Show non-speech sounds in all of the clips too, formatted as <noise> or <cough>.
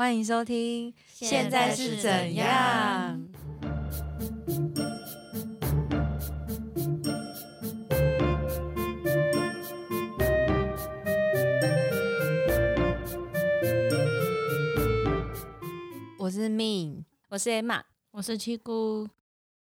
欢迎收听。现在是怎样？我是 Min，我是 Emma，我是七姑。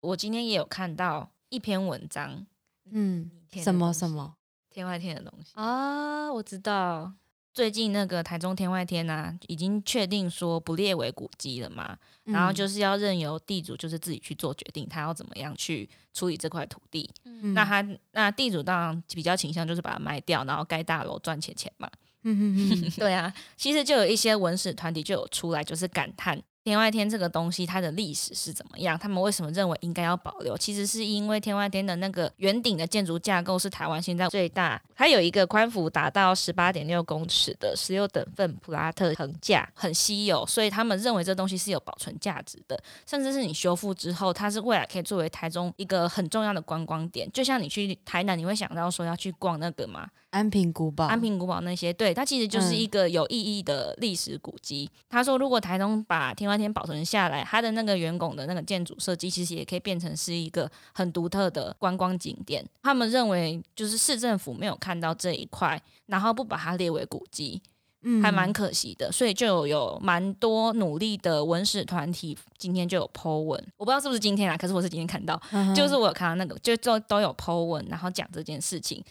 我今天也有看到一篇文章，嗯，什么什么？天外天的东西。啊，我知道，最近那个台中天外天啊，已经确定说不列为古迹了嘛，然后嗯就是要任由地主就是自己去做决定，他要怎么样去处理这块土地。嗯那他那地主当然比较倾向就是把它卖掉，然后盖大楼赚钱钱嘛。嗯嗯嗯对啊，其实就有一些文史团体就有出来，就是感叹天外天这个东西它的历史是怎么样，他们为什么认为应该要保留？其实是因为天外天的那个圆顶的建筑架构是台湾现在最大，它有一个宽幅达到十八点六公尺的十六等份普拉特横架，很稀有，所以他们认为这东西是有保存价值的，甚至是你修复之后，它是未来可以作为台中一个很重要的观光点。就像你去台南，你会想到说要去逛那个吗，安平古堡，安平古堡那些，对，它其实就是嗯一个有意义的历史古迹。他说，如果台东把天外天保存下来，它的那个圆拱的那个建筑设计，其实也可以变成是一个很独特的观光景点。他们认为，就是市政府没有看到这一块，然后不把它列为古迹，嗯还蛮可惜的。所以就有有蛮多努力的文史团体今天就有 Po 文，我不知道是不是今天啊，可是我是今天看到，嗯就是我有看到那个，就都都有 Po 文，然后讲这件事情。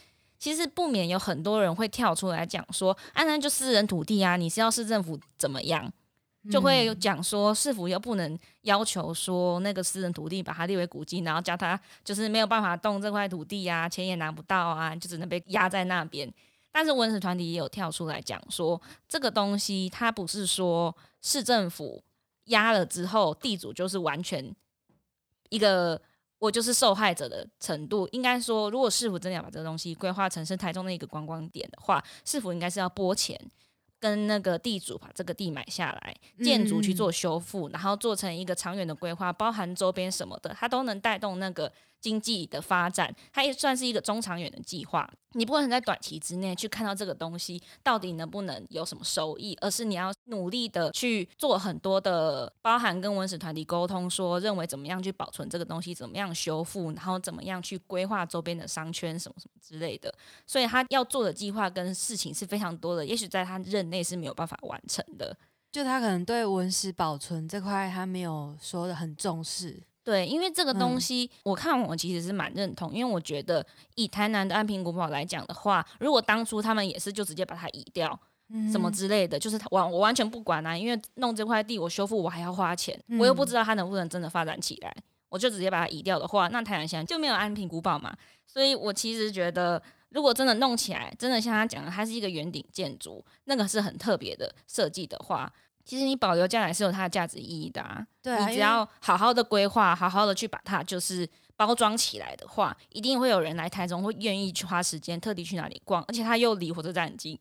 其实不免有很多人会跳出来讲说，啊，那就私人土地啊，你是要市政府怎么样？就会有讲说，市府又不能要求说那个私人土地把它列为古迹，然后叫他就是没有办法动这块土地啊，钱也拿不到啊，就只能被压在那边。但是文史团体也有跳出来讲说，这个东西它不是说市政府压了之后，地主就是完全一个我就是受害者的程度。应该说，如果市府真的要把这个东西规划成是台中的一个观光点的话，市府应该是要拨钱。跟那个地主把这个地买下来，建筑去做修复，然后做成一个长远的规划，包含周边什么的，它都能带动那个经济的发展。它也算是一个中长远的计划。你不能在短期之内去看到这个东西到底能不能有什么收益，而是你要努力的去做很多的，包含跟文史团体沟通说，认为怎么样去保存这个东西，怎么样修复，然后怎么样去规划周边的商圈什么什么之类的。所以他要做的计划跟事情是非常多的，也许在他任内是没有办法完成的。就他可能对文史保存这块，他没有说的很重视。对，因为这个东嗯西，我看我其实是蛮认同，因为我觉得以台南的安平古堡来讲的话，如果当初他们也是就直接把它移掉，嗯什么之类的，就是他完我完全不管啊，因为弄这块地我修复我还要花钱，嗯我又不知道它能不能真的发展起来，我就直接把它移掉的话，那台南现在就没有安平古堡嘛。所以我其实觉得，如果真的弄起来，真的像他讲的，它是一个圆顶建筑，那个是很特别的设计的话。其实你保留下来是有它的价值意义的啊，对啊，你只要好好的规划，好好的去把它就是包装起来的话，一定会有人来台中，会愿意去花时间特地去哪里逛，而且它又离火车站很近。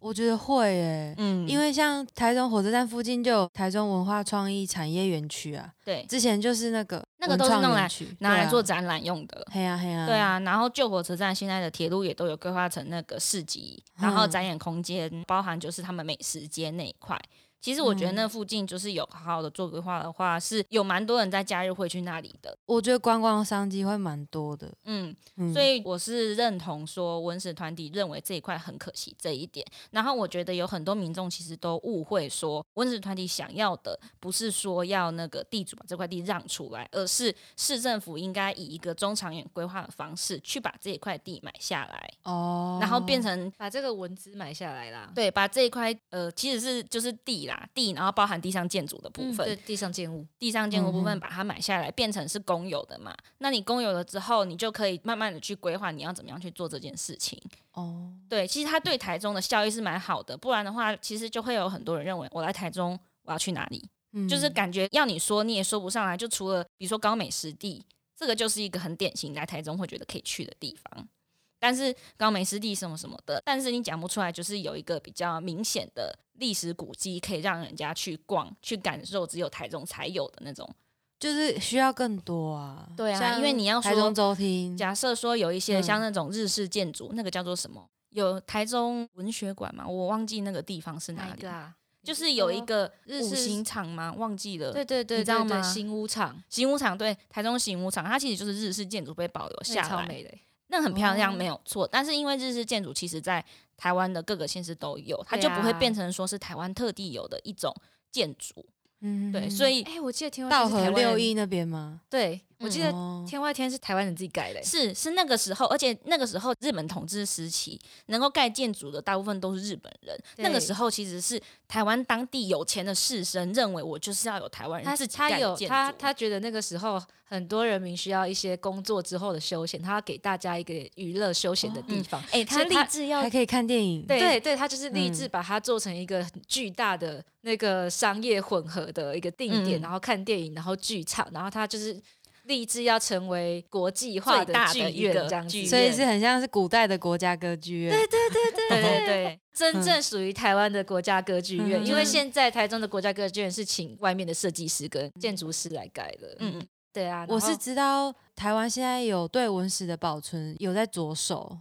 我觉得会诶，嗯，因为像台中火车站附近就有台中文化创意产业园区啊，对之前就是那个那个都是弄来拿来做展览用的。嘿呀嘿呀，对，啊，然后旧火车站现在的铁路也都有规划成那个市集，然后嗯展演空间，包含就是他们美食街那一块。其实我觉得嗯那附近就是有好好的做规划的话，是有蛮多人在假日会去那里的。我觉得观光商机会蛮多的，嗯，嗯所以我是认同说文史团体认为这一块很可惜这一点。然后我觉得有很多民众其实都误会说文史团体想要的不是说要那个地主把这块地让出来，而是市政府应该以一个中长远规划的方式去把这一块地买下来，哦，然后变成。把这个文资买下来啦。对，把这一块呃，其实是就是地啦，地，然后包含地上建筑的部分，对，地上建物，地上建筑部分把它买下来，变成是公有的嘛。那你公有了之后，你就可以慢慢的去规划你要怎么样去做这件事情。哦，对，其实它对台中的效益是蛮好的，不然的话，其实就会有很多人认为我来台中我要去哪里，嗯就是感觉要你说你也说不上来。就除了比如说高美湿地，这个就是一个很典型来台中会觉得可以去的地方。但是高美湿地什么什么的，但是你讲不出来，就是有一个比较明显的历史古迹可以让人家去逛、去感受，只有台中才有的那种。就是需要更多啊。对啊因为你要说台中周厅，假设说有一些嗯像那种日式建筑，那个叫做什么？有台中文学馆嘛？我忘记那个地方是哪里哪一个。啊？就是有一个日式行场吗？忘记了。对对对，你知道吗新屋厂行武场对，台中行武场，它其实就是日式建筑被保留下来，超美的欸，那很漂亮，哦没有错。但是因为日式建筑，其实在台湾的各个县市都有，它就不会啊变成说是台湾特地有的一种建筑。嗯对，所以哎，我记得听说道河天是台湾六一那边吗？对，我记得哦天外天是台湾人自己改的欸，是是那个时候，而且那个时候日本统治时期，能够盖建筑的大部分都是日本人。那个时候其实是台湾当地有钱的士绅认为，我就是要有台湾人他自己他有盖建筑。他他觉得那个时候很多人民需要一些工作之后的休闲，他要给大家一个娱乐休闲的地方。哎、他立志要还可以看电影。对对对，他就是立志嗯把它做成一个巨大的那个商业混合的一个定点，嗯然后看电影，然后剧场，然后他就是立志要成为国际化最大的剧一个院这样子。所以是很像是古代的国家歌剧院。对对对对对，真正属于台湾的国家歌剧院，嗯因为现在台中的国家歌剧院是请外面的设计师跟建筑师来盖的。嗯嗯，对啊，我是知道台湾现在有对文史的保存有在着手，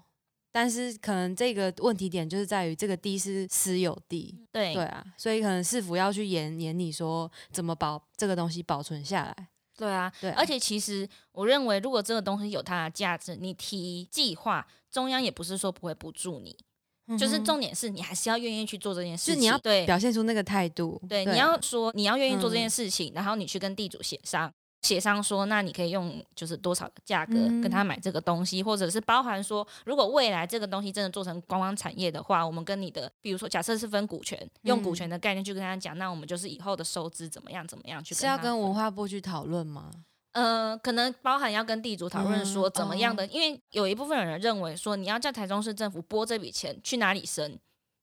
但是可能这个问题点就是在于这个地是私有地，对对啊，所以可能市府要去研研你说怎么保这个东西保存下来。对啊，而且其实我认为，如果这个东西有它的价值，你提计划，中央也不是说不会补助你，就是重点是你还是要愿意去做这件事情。就你要对表现出那个态度，对，啊你要说你要愿意做这件嗯事情，然后你去跟地主协商。协商说，那你可以用就是多少的价格嗯跟他买这个东西，或者是包含说，如果未来这个东西真的做成观光产业的话，我们跟你的，比如说假设是分股权，用股嗯。权的概念去跟他讲，那我们就是以后的收支怎么样怎么样去是要跟文化部去讨论吗？呃，可能包含要跟地主讨论说嗯怎么样的，哦。因为有一部分人认为说你要叫台中市政府拨这笔钱去哪里生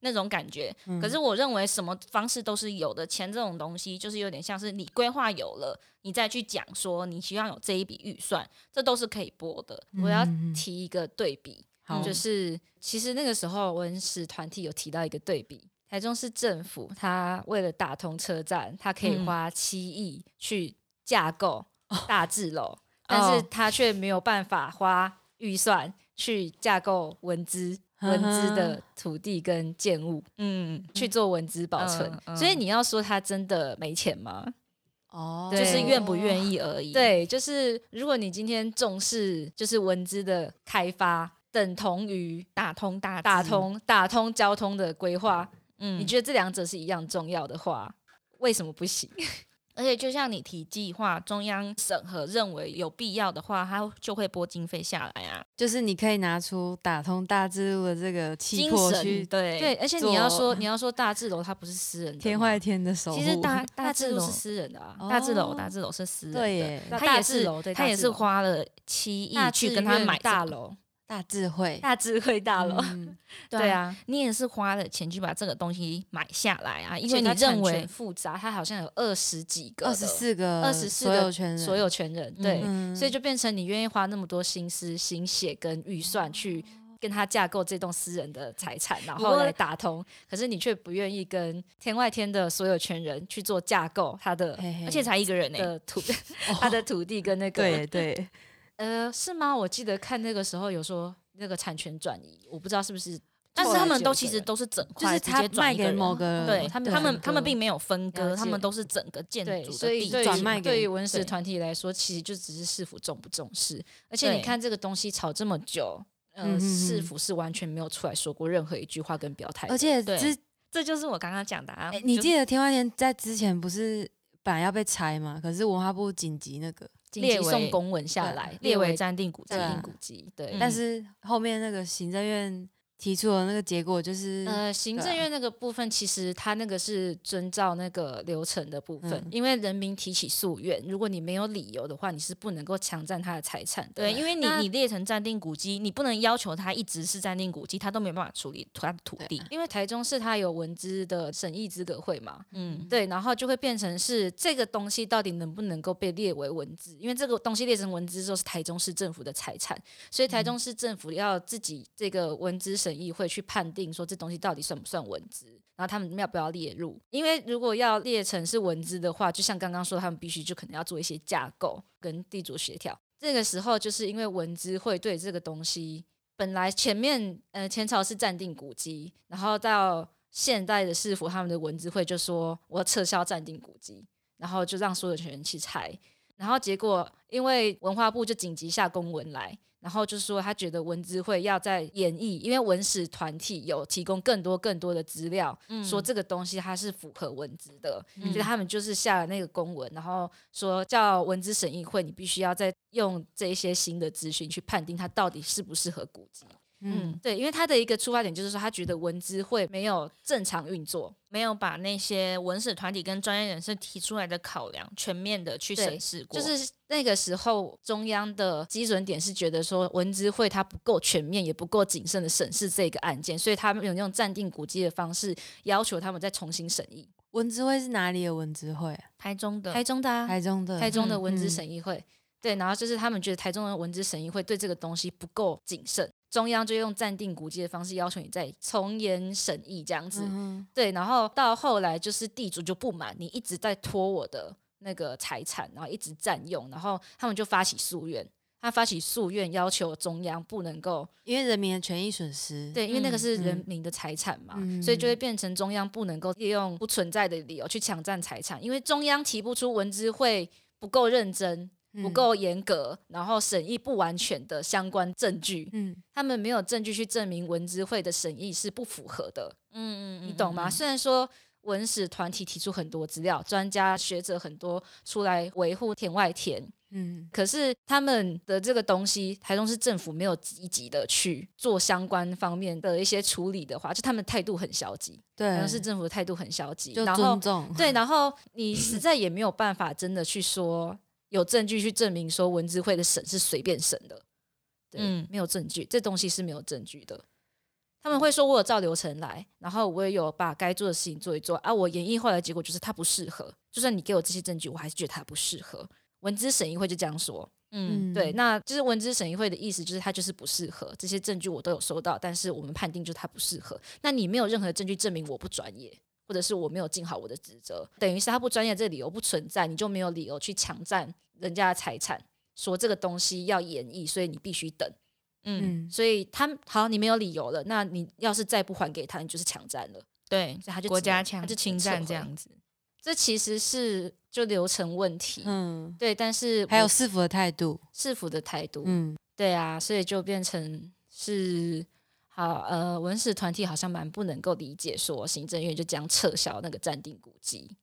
那种感觉。嗯可是我认为什么方式都是有的，钱这种东西就是有点像是你规划有了，你再去讲说你希望有这一笔预算，这都是可以拨的。我要提一个对比，好就是其实那个时候文史团体有提到一个对比，台中市政府它为了打通车站，它可以嗯花七亿去架构大智楼，<laughs> 但是哦它却没有办法花预算去架构文资。文字的土地跟建物嗯，去做文字保存，嗯嗯所以你要说他真的没钱吗？哦，就是愿不愿意而已。，对，就是如果你今天重视就是文字的开发，等同于打通大打，通打通交通的规划，嗯你觉得这两者是一样重要的话，为什么不行？而且就像你提计划，中央审核认为有必要的话，他就会拨经费下来啊。就是你可以拿出打通大智路的这个气魄去对对，而且你要说 <laughs> 你要说大智楼它不是私人的天外天的守护。其实大 <laughs> 大智路是私人的啊，哦大智楼大智楼是私人的，对耶，大他也是他也是花了七亿去跟他买，大楼，大智慧，大智慧大楼，嗯 <laughs> 对，啊，你也是花了钱去把这个东西买下来啊，因因为为你认为复杂，它好像有二十几个，二十四个二十四个所有个权人，所有权人，对，嗯。所以就变成你愿意花那么多心思、心血跟预算去跟他架构这栋私人的财产，然后来打通，可是你却不愿意跟天外天的所有权人去做架构他的而且才一个人呢、的土 <laughs> 他的土地跟那个对 <laughs> 对，呃是吗？我记得看那个时候有说那个产权转移，我不知道是不是，但是他们都其实都是整就是他块直接卖给某个，对他们他们他们并没有分割，他们都是整个建对，筑所以的地对于转卖给对于文史团体来说，其实就只是市府重不重视。而且你看这个东西炒这么久，呃，嗯市府是完全没有出来说过任何一句话跟表态。而且对之这就是我刚刚讲的啊哎。你记得天外天在之前不是本来要被拆吗？可是文化部紧急那个，紧列为送公文下来，列为为暂定古迹定古迹。对，嗯但是后面那个行政院提出的那个结果就是，呃，行政院那个部分，其实它那个是遵照那个流程的部分，嗯因为人民提起诉愿，如果你没有理由的话，你是不能够强占他的财产的。对，因为你你列成暂定古迹，你不能要求他一直是暂定古迹，他都没有办法处理他的土地。因为台中市它有文资的审议资格会嘛，嗯，对，然后就会变成是这个东西到底能不能够被列为文资？因为这个东西列成文资之后是台中市政府的财产，所以台中市政府要自己这个文资审议会去判定说这东西到底算不算文字，然后他们要不要列入？因为如果要列成是文字的话，就像刚刚说，他们必须就可能要做一些架构跟地主协调。这个时候就是因为文资会对这个东西本来前面呃前朝是暂定古迹，然后到现代的市府他们的文资会就说我要撤销暂定古迹，然后就让所有权人去拆，然后结果因为文化部就紧急下公文来。然后就说他觉得文资会要在演绎，因为文史团体有提供更多更多的资料，说这个东西它是符合文资的，所以他们就是下了那个公文，然后说叫文资审议会，你必须要再用这一些新的资讯去判定它到底适不适合古籍。嗯，对，因为他的一个出发点就是说，他觉得文资会没有正常运作，没有把那些文史团体跟专业人士提出来的考量全面的去审视过。就是那个时候，中央的基准点是觉得说，文资会它不够全面，也不够谨慎的审视这个案件，所以他们有用暂定古迹的方式要求他们再重新审议。文资会是哪里的文资会？台中的，台中的，台中的，台中的文资审议会。对，然后就是他们觉得台中的文资审议会对这个东西不够谨慎。中央就用暂定古迹的方式要求你再从严审议这样子，对，然后到后来就是地主就不满你一直在拖我的那个财产，然后一直占用，然后他们就发起诉愿，他发起诉愿要求中央不能够，因为人民的权益损失，对，因为那个是人民的财产嘛，所以就会变成中央不能够利用不存在的理由去抢占财产，因为中央提不出文资会不够认真。不够严格，然后审议不完全的相关证据，嗯，他们没有证据去证明文资会的审议是不符合的，嗯嗯，你懂吗？虽然说文史团体提出很多资料，专家学者很多出来维护田外田，嗯，可是他们的这个东西，台中市政府没有积极的去做相关方面的一些处理的话，就他们态度很消极，对，台中市政府的态度很消极，就尊重，对，<laughs> 然后你实在也没有办法真的去说。有证据去证明说文资会的审是随便审的，对，没有证据，这东西是没有证据的。他们会说我有照流程来，然后我也有把该做的事情做一做啊。我演绎后来结果就是他不适合，就算你给我这些证据，我还是觉得他不适合。文资审议会就这样说，嗯，对，那就是文资审议会的意思就是它就是不适合，这些证据我都有收到，但是我们判定就是它不适合。那你没有任何证据证明我不专业。或者是我没有尽好我的职责，等于是他不专业，这个理由不存在，你就没有理由去抢占人家的财产，说这个东西要演绎，所以你必须等。嗯，所以他好，你没有理由了，那你要是再不还给他，你就是抢占了。对，所以他就国家强就侵占这样子。这其实是就流程问题。嗯，对，但是还有市府的态度，市府的态度。嗯，对啊，所以就变成是。好，呃，文史团体好像蛮不能够理解，说行政院就将撤销那个暂定古迹，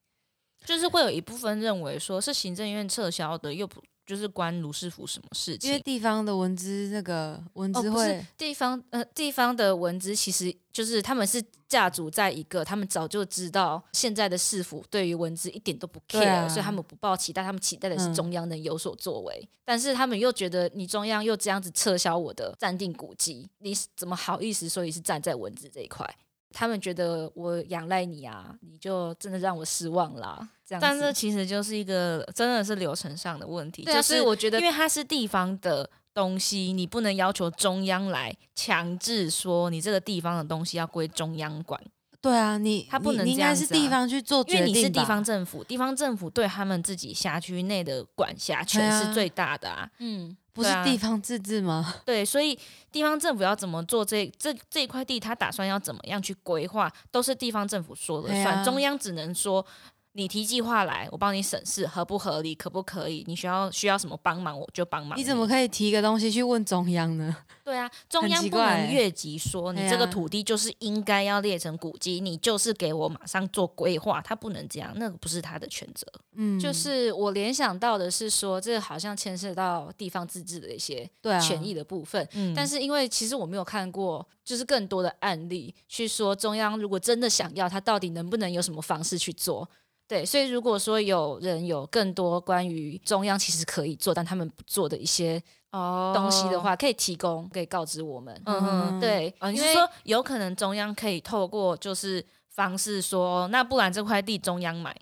就是会有一部分认为说是行政院撤销的，又不。就是关卢师傅什么事情？因为地方的文资那个文资会，地方呃地方的文资其实就是他们是架主在一个，他们早就知道现在的市府对于文资一点都不 care，所以他们不抱期待，他们期待的是中央能有所作为。但是他们又觉得你中央又这样子撤销我的暂定古迹，你怎么好意思说你是站在文资这一块？他们觉得我仰赖你啊，你就真的让我失望啦。这样，但这其实就是一个真的是流程上的问题。对，所以我觉得，因为它是地方的东西，你不能要求中央来强制说你这个地方的东西要归中央管。对啊，你他不能这样子，是地方去做因为你是地方政府，地方政府对他们自己辖区内的管辖权是最大的啊。嗯。不是地方自治吗？<laughs> 对，所以地方政府要怎么做这这这一块地，他打算要怎么样去规划，都是地方政府说了算，中央只能说。你提计划来，我帮你审视合不合理，可不可以？你需要需要什么帮忙，我就帮忙。你怎么可以提一个东西去问中央呢？<laughs> 对啊，<laughs> 中央不能越级说你这个土地就是应该要列成古迹，你就是给我马上做规划，他不能这样，那个不是他的权责。嗯，就是我联想到的是说，这好像牵涉到地方自治的一些权益的部分。嗯，但是因为其实我没有看过，就是更多的案例去说中央如果真的想要，他到底能不能有什么方式去做？对，所以如果说有人有更多关于中央其实可以做，但他们不做的一些哦东西的话，可以提供，可以告知我们。嗯哼，对，你是说有可能中央可以透过就是方式说，那不然这块地中央买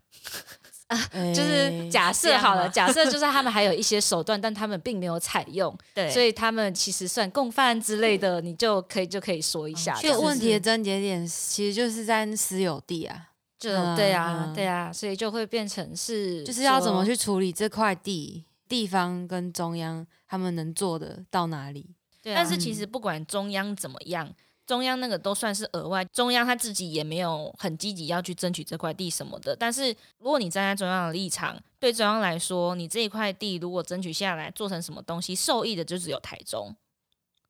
<laughs> 啊？就是假设好了，假设就是他们还有一些手段，但他们并没有采用，<laughs> 对，所以他们其实算共犯之类的，你就可以就可以说一下。这个问题的症结点其实就是在私有地啊。就对啊，对啊，所以就会变成是，就是要怎么去处理这块地，地方跟中央他们能做的到哪里？但是其实不管中央怎么样，中央那个都算是额外，中央他自己也没有很积极要去争取这块地什么的。但是如果你站在中央的立场，对中央来说，你这一块地如果争取下来做成什么东西，受益的就只有台中，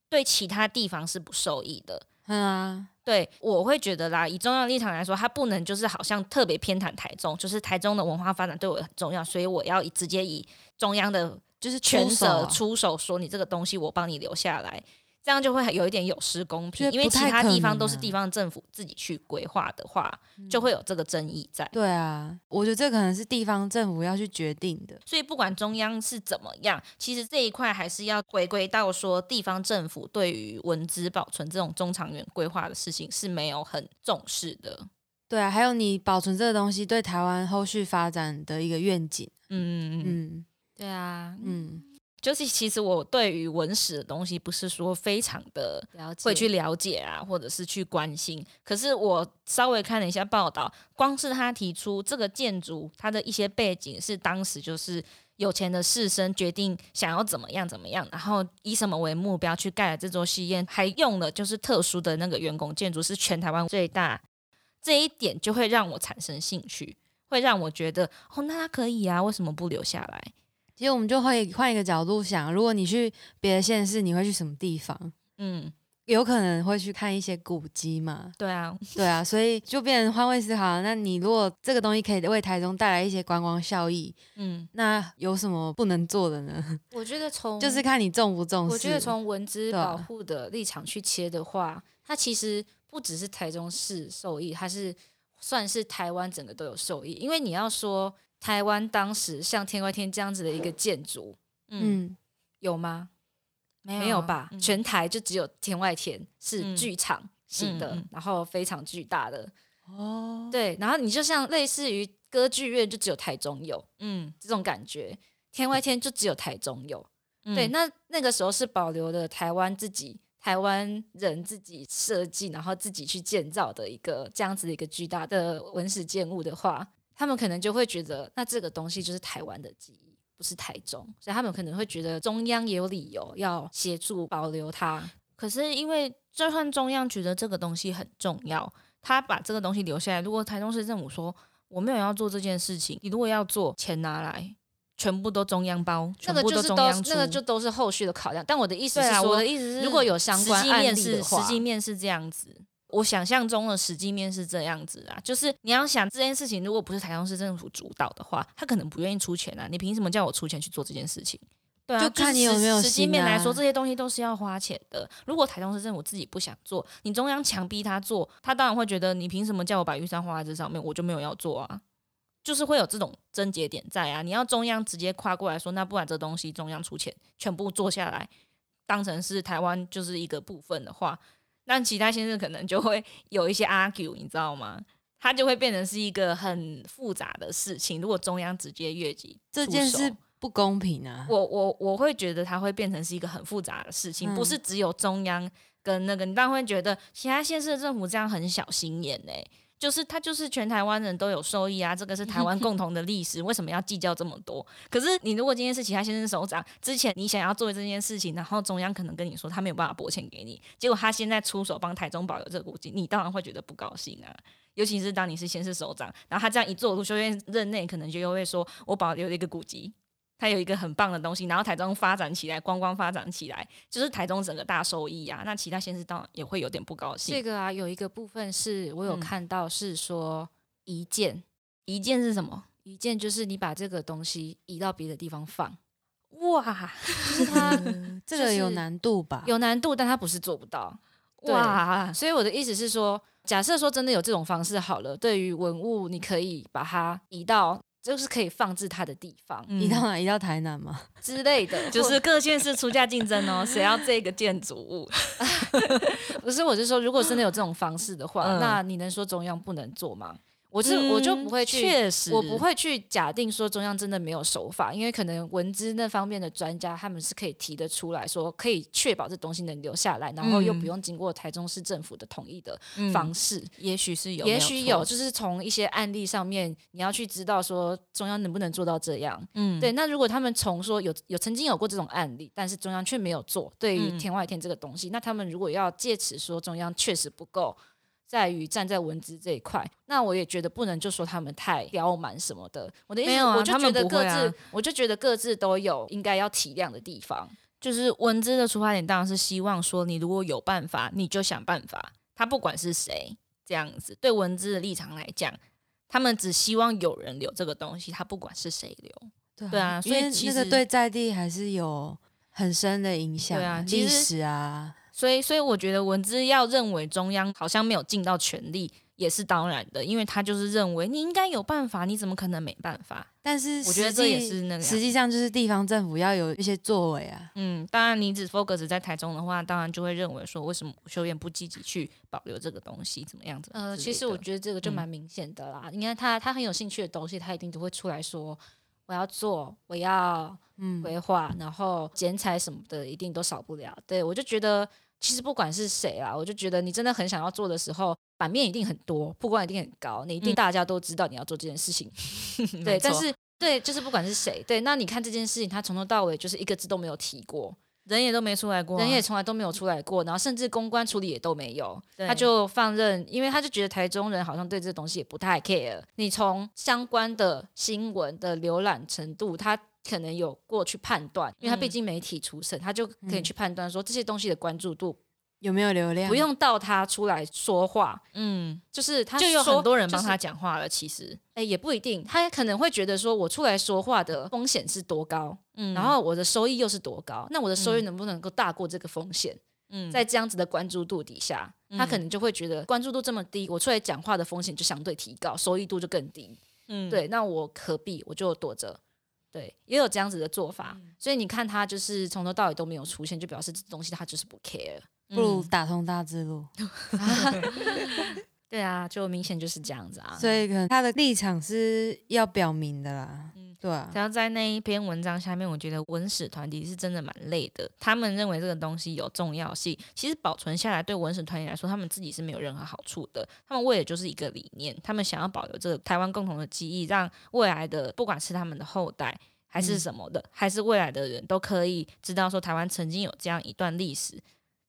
对其他地方是不受益的。嗯啊，对，我会觉得啦，以中央立场来说，它不能就是好像特别偏袒台中，就是台中的文化发展对我很重要，所以我要以直接以中央的就是权责出手说你这个东西我帮你留下来，这样就会有一点有失公平，因为其他地方都是地方政府自己去规划的话，就会有这个争议在。对啊，我觉得这可能是地方政府要去决定的。所以不管中央是怎么样，其实这一块还是要回归到说，地方政府对于文资保存这种中长远规划的事情是没有很重视的。对啊，还有你保存这个东西对台湾后续发展的一个愿景。嗯嗯嗯，嗯对啊，嗯，就是其实我对于文史的东西不是说非常的了解。会去了解啊，或者是去关心。可是我稍微看了一下报道，光是他提出这个建筑，它的一些背景是当时就是有钱的士绅决定想要怎么样怎么样，然后以什么为目标去盖了这座戏院，还用了就是特殊的那个员工建筑，是全台湾最大。这一点就会让我产生兴趣，会让我觉得哦，那他可以啊，为什么不留下来？其实我们就会换一个角度想，如果你去别的县市，你会去什么地方？嗯，有可能会去看一些古迹嘛？对啊，<laughs> 对啊，所以就变成换位思考。那你如果这个东西可以为台中带来一些观光效益，嗯，那有什么不能做的呢？<laughs> 我觉得从就是看你重不重视。我觉得从文资保护的立场去切的话，它其实不只是台中市受益，它是算是台湾整个都有受益。因为你要说台湾当时像天外天这样子的一个建筑嗯，嗯，有吗？没没有吧？嗯全台就只有天外天是嗯剧场型的，然后非常巨大的。哦，对，然后你就像类似于歌剧院，就只有台中有嗯，这种感觉，天外天就只有台中有。嗯对，那那个时候是保留了台湾自己台湾人自己设计，然后自己去建造的一个这样子的一个巨大的文史建物的话，他们可能就会觉得，那这个东西就是台湾的记忆，不是台中，所以他们可能会觉得中央也有理由要协助保留它。可是因为就算中央觉得这个东西很重要，他把这个东西留下来，如果台中市政府说我没有要做这件事情，你如果要做，钱拿来，全部都中央包，全部那个就是都中央出。那个就都是后续的考量，但我的意思是说，我的意思是，如果有相关案例的话实际面是这样子。我想象中的实际面是这样子啊，就是你要想这件事情，如果不是台中市政府主导的话，他可能不愿意出钱啊。你凭什么叫我出钱去做这件事情？对啊，就看你有没有是实实际面来说，啊这些东西都是要花钱的。如果台中市政府自己不想做，你中央强逼他做，他当然会觉得你凭什么叫我把预算花在这上面，我就没有要做啊。就是会有这种症结点在啊。你要中央直接跨过来说，那不然这东西中央出钱全部做下来，当成是台湾就是一个部分的话，那其他县市可能就会 <laughs> 有一些 argue，你知道吗？它就会变成是一个很复杂的事情。如果中央直接越级这件事不公平啊！我我我会觉得它会变成是一个很复杂的事情，嗯不是只有中央跟那个，你当然会觉得其他县市的政府这样很小心眼呢、就是他就是全台湾人都有受益啊，这个是台湾共同的历史，<laughs> 为什么要计较这么多？可是你如果今天是其他先生首长，之前你想要做这件事情，然后中央可能跟你说他没有办法拨钱给你，结果他现在出手帮台中保留这个古迹，你当然会觉得不高兴啊。尤其是当你是县市首长，然后他这样一做，卢修院任内可能就又会说，我保留了一个古迹，它有一个很棒的东西，然后台中发展起来，观光发展起来，就是台中整个大收益啊。那其他县市当然也会有点不高兴。这个啊，有一个部分是我有嗯看到是说移建，一件是什么？移建就是你把这个东西移到别的地方放，哇就是它这个有难度吧？有难度，但它不是做不到。对哇，所以我的意思是说，假设说真的有这种方式好了，对于文物，你可以把它移到就是可以放置它的地方、嗯移到哪？移到台南吗？<laughs> 之类的，就是各县市出价竞争哦，谁要这个建筑物？<laughs> 不是，我是说，如果真的有这种方式的话，嗯那你能说中央不能做吗？我是、我就不会去。确实，我不会去假定说中央真的没有手法，因为可能文资那方面的专家他们是可以提得出来说，可以确保这东西能留下来，然后又不用经过台中市政府的同意的方式。也许是有，也许有，就是从一些案例上面，你要去知道说中央能不能做到这样。嗯，对，那如果他们从说有有曾经有过这种案例，但是中央却没有做，对于嗯天外天这个东西，那他们如果要借此说中央确实不够，在于站在文字这一块，那我也觉得不能就说他们太刁蛮什么的。我的意思，没有啊我就觉得各自，我就觉得各自都有应该要体谅的地方。就是文字的出发点当然是希望说，你如果有办法，你就想办法。他不管是谁这样子，对文字的立场来讲，他们只希望有人留这个东西，他不管是谁留。对对啊所以其实那个对在地还是有很深的影响，对啊历史啊，所以，所以我觉得文字要认为中央好像没有尽到全力，也是当然的，因为他就是认为你应该有办法，你怎么可能没办法？但是我觉得实这也际是那个实际上就是地方政府要有一些作为啊。嗯，当然，你只 focus 在台中的话，当然就会认为说，为什么修院不积极去保留这个东西，怎么样子？呃，其实我觉得这个就嗯蛮明显的啦。你看他他很有兴趣的东西，他一定就会出来说我要做，我要嗯，规划，然后剪彩什么的，一定都少不了。对我就觉得，其实不管是谁啦，我就觉得你真的很想要做的时候，版面一定很多，曝光一定很高，你一定嗯。大家都知道你要做这件事情。<laughs> 没对，但是对，就是不管是谁，对，那你看这件事情，他从头到尾就是一个字都没有提过，人也都没出来过啊、人也从来都没有出来过，然后甚至公关处理也都没有，他就放任，因为他就觉得台中人好像对这东西也不太 care。你从相关的新闻的浏览程度，他可能有过去判断，因为他毕嗯竟媒体出身，他就可以去判断说这些东西的关注度，有没有流量？不用到他出来说话，嗯，就是他就有很多人帮他讲话了。其实，哎、也不一定，他可能会觉得说我出来说话的风险是多高，嗯然后我的收益又是多高，那我的收益能不能够大过这个风险？嗯在这样子的关注度底下，他可能就会觉得关注度这么低，我出来讲话的风险就相对提高，收益度就更低。嗯对，那我何必我就躲着？对，也有这样子的做法。嗯所以你看他就是从头到尾都没有出现，就表示这东西他就是不 care。不如嗯打通大智路，<laughs> 对啊，就明显就是这样子啊。所以可能他的立场是要表明的啦。嗯对啊然后在那一篇文章下面，我觉得文史团体是真的蛮累的。他们认为这个东西有重要性，其实保存下来对文史团体来说，他们自己是没有任何好处的。他们为的就是一个理念，他们想要保留这个台湾共同的记忆，让未来的不管是他们的后代还是什么的，还是未来的人都可以知道说台湾曾经有这样一段历史，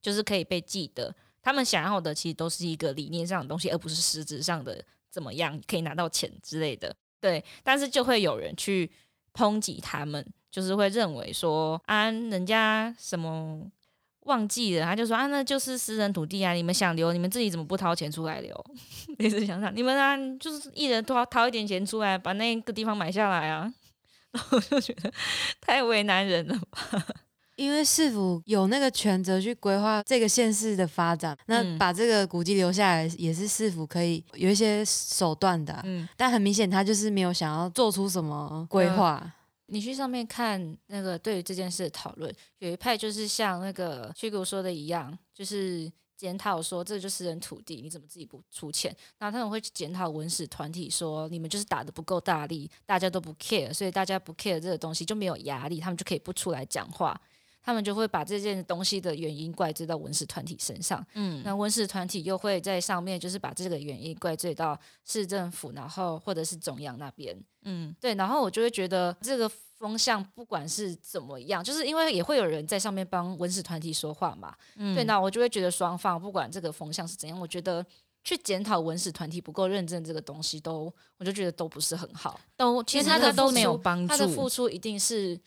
就是可以被记得。他们想要的其实都是一个理念上的东西，而不是实质上的怎么样可以拿到钱之类的。对，但是就会有人去抨击他们，就是会认为说啊，人家什么忘记了，他就说啊，那就是私人土地啊，你们想留，你们自己怎么不掏钱出来留？<laughs> 类似想想，你们啊，就是一人掏掏一点钱出来，把那个地方买下来啊。<laughs> 然后我就觉得太为难人了吧。因为市府有那个权责去规划这个县市的发展，那嗯把这个古迹留下来也是市府可以有一些手段的啊、嗯但很明显他就是没有想要做出什么规划。你去上面看那个对于这件事的讨论，有一派就是像那个虚谷说的一样，就是检讨说这就是私人土地，你怎么自己不出钱？然后他们会去检讨文史团体说你们就是打的不够大力，大家都不 care，所以大家不 care 这个东西就没有压力，他们就可以不出来讲话。他们就会把这件东西的原因怪罪到文史团体身上，嗯那文史团体又会在上面，就是把这个原因怪罪到市政府，然后或者是中央那边。嗯对，然后我就会觉得这个风向不管是怎么样，就是因为也会有人在上面帮文史团体说话嘛。嗯对，那我就会觉得双方不管这个风向是怎样，我觉得去检讨文史团体不够认真这个东西都，我就觉得都不是很好。都其实他的都没有帮助他的付。出一定是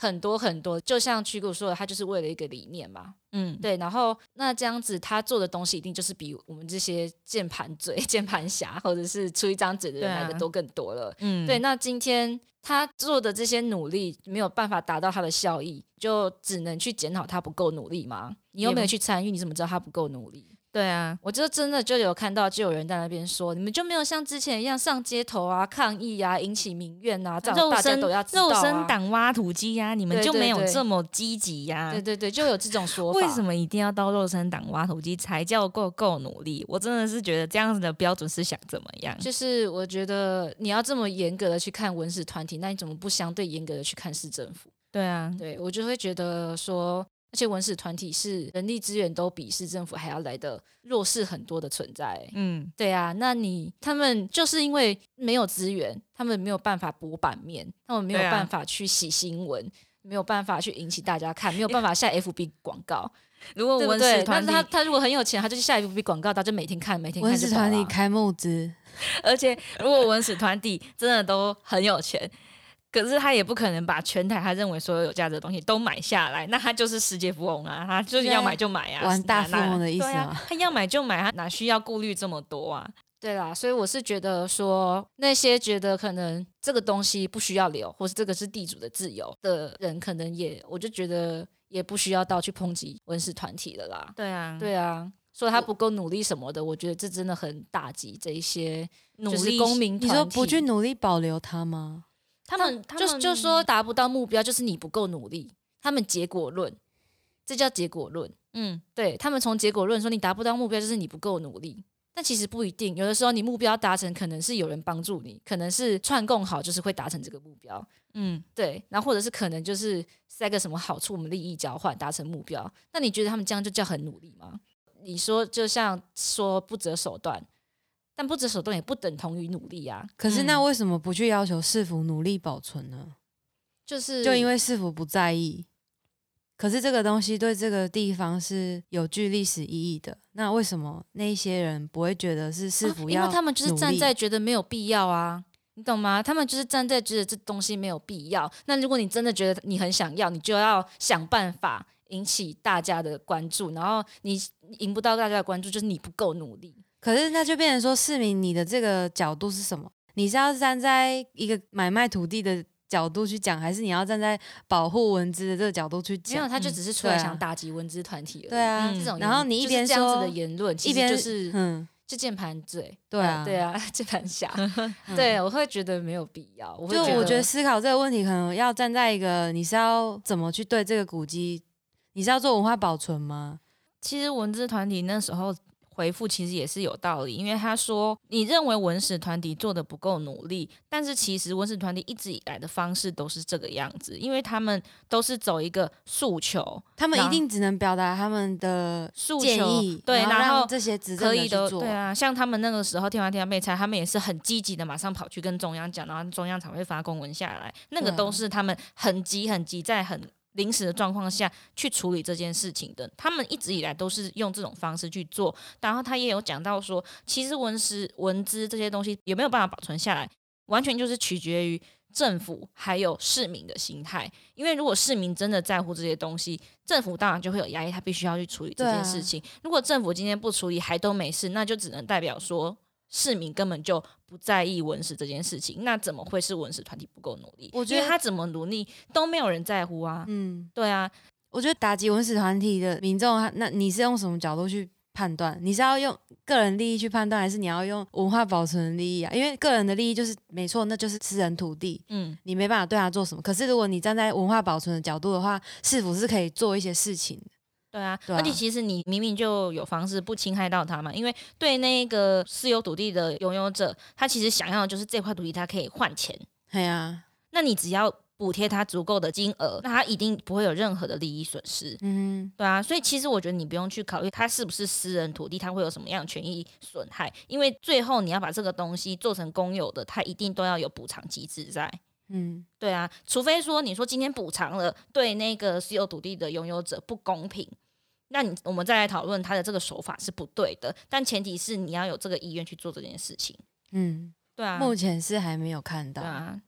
很多很多，就像曲谷说的，他就是为了一个理念嘛。嗯，对，然后那这样子他做的东西一定就是比我们这些键盘嘴、<laughs> 键盘侠或者是出一张嘴的人来的都更多了。嗯对，那今天他做的这些努力没有办法达到他的效益，就只能去检讨他不够努力吗？你又没有去参与，你怎么知道他不够努力？对啊，我就真的就有看到，就有人在那边说，你们就没有像之前一样上街头啊、抗议啊、引起民怨啊，这样大家都要知道、肉啊、身党挖土机呀、你们就没有对这么积极呀、对对对，就有这种说 <laughs> 法。为什么一定要到肉身党挖土机才叫够够努力？我真的是觉得这样子的标准是想怎么样？就是我觉得你要这么严格的去看文史团体，那你怎么不相对严格的去看市政府？对啊，对我就会觉得说，而且文史团体是人力资源都比市政府还要来的弱势很多的存在。嗯，对啊，那你他们就是因为没有资源，他们没有办法博版面，他们没有办法去洗新闻，没有办法去引起大家看，没有办法下 FB 广告，如果文史？团体他他如果很有钱，他就去下 FB 广告，他就每天看，每天看文史团体开募资，<laughs> 而且如果文史团体真的都很有钱，可是他也不可能把全台他认为所有有价值的东西都买下来，那他就是世界富翁啊，他就是要买就买啊，玩大富翁的意思对啊？他要买就买，他哪需要顾虑这么多啊？对啦，所以我是觉得说，那些觉得可能这个东西不需要留，或是这个是地主的自由的人，可能也我就觉得也不需要到去抨击文史团体了啦。对啊，对啊，说他不够努力什么的，我觉得这真的很打击这一些努力公民你说。不去努力保留它吗？他们他就们就说达不到目标，就是你不够努力。他们结果论，这叫结果论。嗯，对他们从结果论说你达不到目标，就是你不够努力。但其实不一定，有的时候你目标达成，可能是有人帮助你，可能是串供好，就是会达成这个目标。嗯，对，然后或者是可能就是塞个什么好处，我们利益交换达成目标。那你觉得他们这样就叫很努力吗？你说就像说不择手段，但不择手段也不等同于努力啊。可是那嗯为什么不去要求市府努力保存呢？就是就因为市府不在意，可是这个东西对这个地方是有具历史意义的。那为什么那一些人不会觉得是市啊府要、因为他们就是站在觉得没有必要啊，你懂吗？他们就是站在觉得这东西没有必要。那如果你真的觉得你很想要，你就要想办法引起大家的关注，然后你赢不到大家的关注，就是你不够努力。可是那就变成说，市民你的这个角度是什么？你是要站在一个买卖土地的角度去讲，还是你要站在保护文字的这个角度去讲没有，他就只是出来想打击文字团体而已。对啊，嗯这种言然后你一边就是这样子说的言论，一边就是嗯，就键盘嘴。对啊，对啊，键盘侠。<laughs> 对，我会觉得没有必要。我就我觉得思考这个问题，可能要站在一个你是要怎么去对这个古迹，你是要做文化保存吗？其实文字团体那时候回复其实也是有道理，因为他说你认为文史团体做的不够努力，但是其实文史团体一直以来的方式都是这个样子，因为他们都是走一个诉求，他们一定只能表达他们的诉求建议，对，然然后这些执政可以的，做。对啊，像他们那个时候天王天王被拆，他们也是很积极的，马上跑去跟中央讲，然后中央才会发公文下来。那个都是他们很急很急，在很临时的状况下去处理这件事情的。他们一直以来都是用这种方式去做。然后他也有讲到说，其实文史文资这些东西有没有办法保存下来，完全就是取决于。政府还有市民的心态，因为如果市民真的在乎这些东西，政府当然就会有压力，他必须要去处理这件事情。如果政府今天不处理还都没事，那就只能代表说市民根本就不在意文史这件事情。那怎么会是文史团体不够努力？我觉得他怎么努力都没有人在乎啊。嗯，对啊，我觉得打击文史团体的民众，那你是用什么角度去判断？你是要用个人利益去判断，还是你要用文化保存的利益啊？因为个人的利益就是没错，那就是私人土地，嗯，你没办法对他做什么。可是如果你站在文化保存的角度的话，是否是可以做一些事情的？对啊，对啊而且其实你明明就有方式不侵害到他嘛，因为对那个私有土地的拥有者，他其实想要的就是这块土地他可以换钱，对啊，那你只要补贴他足够的金额，那他一定不会有任何的利益损失。嗯对啊，所以其实我觉得你不用去考虑他是不是私人土地，他会有什么样的权益损害，因为最后你要把这个东西做成公有的，它一定都要有补偿机制在。嗯，对啊，除非说你说今天补偿了对那个私有土地的拥有者不公平，那你我们再来讨论他的这个手法是不对的，但前提是你要有这个意愿去做这件事情。嗯对啊，目前是还没有看到对。啊，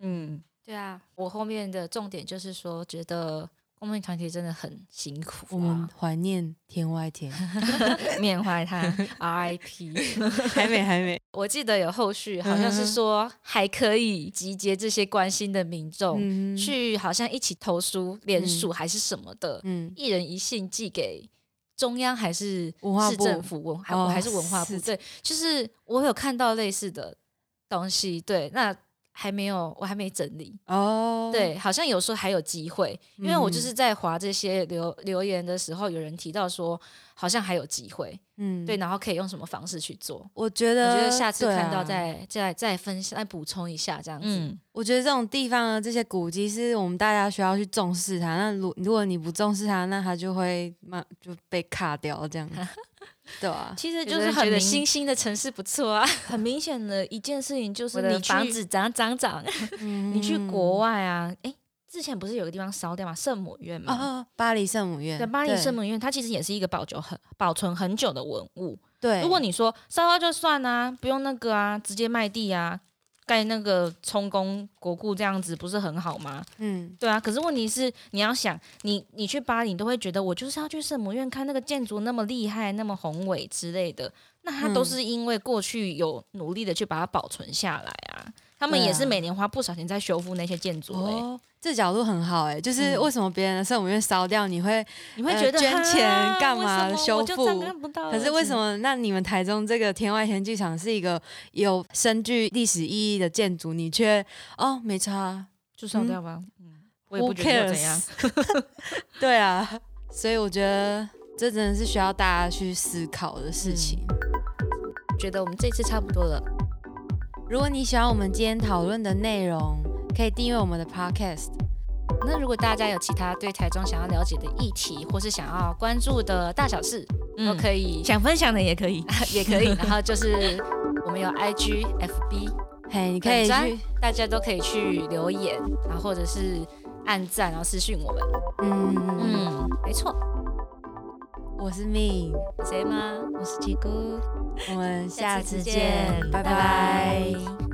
嗯，对啊，我后面的重点就是说，觉得公民团体真的很辛苦、啊。我们怀念天外天，<laughs> 缅怀他。<laughs> RIP，<laughs> 还没还没。我记得有后续，好像是说还可以集结这些关心的民众、嗯去，好像一起投书、联署还是什么的，嗯一人一信寄给中央还是市政府文还、哦还是文化部？是对，就是我有看到类似的东西，对，那还没有，我还没整理。哦，对，好像有时候还有机会，因为我就嗯是在划这些留留言的时候，有人提到说好像还有机会，嗯对，，然后可以用什么方式去做。我觉得，我觉得下次看到啊再再再分享、再补充一下这样子。嗯，我觉得这种地方的这些古迹是我们大家需要去重视它。那如如果你不重视它，那它就会慢就被卡掉这样，<laughs> <laughs> 对啊，其实就是很新兴的城市不错啊，<laughs> 很明显的一件事情，就是你去房子涨涨涨。你 <laughs> 你去国外啊，哎，之前不是有个地方烧掉吗？圣母院嘛。啊，巴黎圣母院，对，巴黎圣母院，它其实也是一个保久很保存很久的文物。对，如果你说烧掉就算啊，不用那个啊，直接卖地啊，盖那个充公国库这样子，不是很好吗？嗯对啊，可是问题是，你要想，你你去巴黎，你都会觉得我就是要去圣母院看那个建筑那么厉害、那么宏伟之类的。那它都嗯是因为过去有努力的去把它保存下来啊，他们也是每年花不少钱在修复那些建筑、欸。哦，这角度很好哎、就是嗯为什么别人的圣母院烧掉，你会呃你会觉得、捐钱干嘛修复可是为什么？那你们台中这个天外天剧场是一个有深具历史意义的建筑，你却哦没差啊，就烧掉吧。嗯，我也不觉得怎样。<laughs> 对啊，所以我觉得这真的是需要大家去思考的事情。觉得我们这次差不多了，如果你喜欢我们今天讨论的内容，可以订阅我们的 podcast。那如果大家有其他对台中想要了解的议题，或是想要关注的大小事，都可以，想分享的也可以。<laughs> 也可以。<laughs> 然后就是我们有 IG、FB，嘿，你可以去，大家都可以去留言，然后或者是按赞，然后私讯我们。嗯，没错，我是 Min，谁吗？我是吉姑，<laughs> 我们下次见，见拜拜。拜拜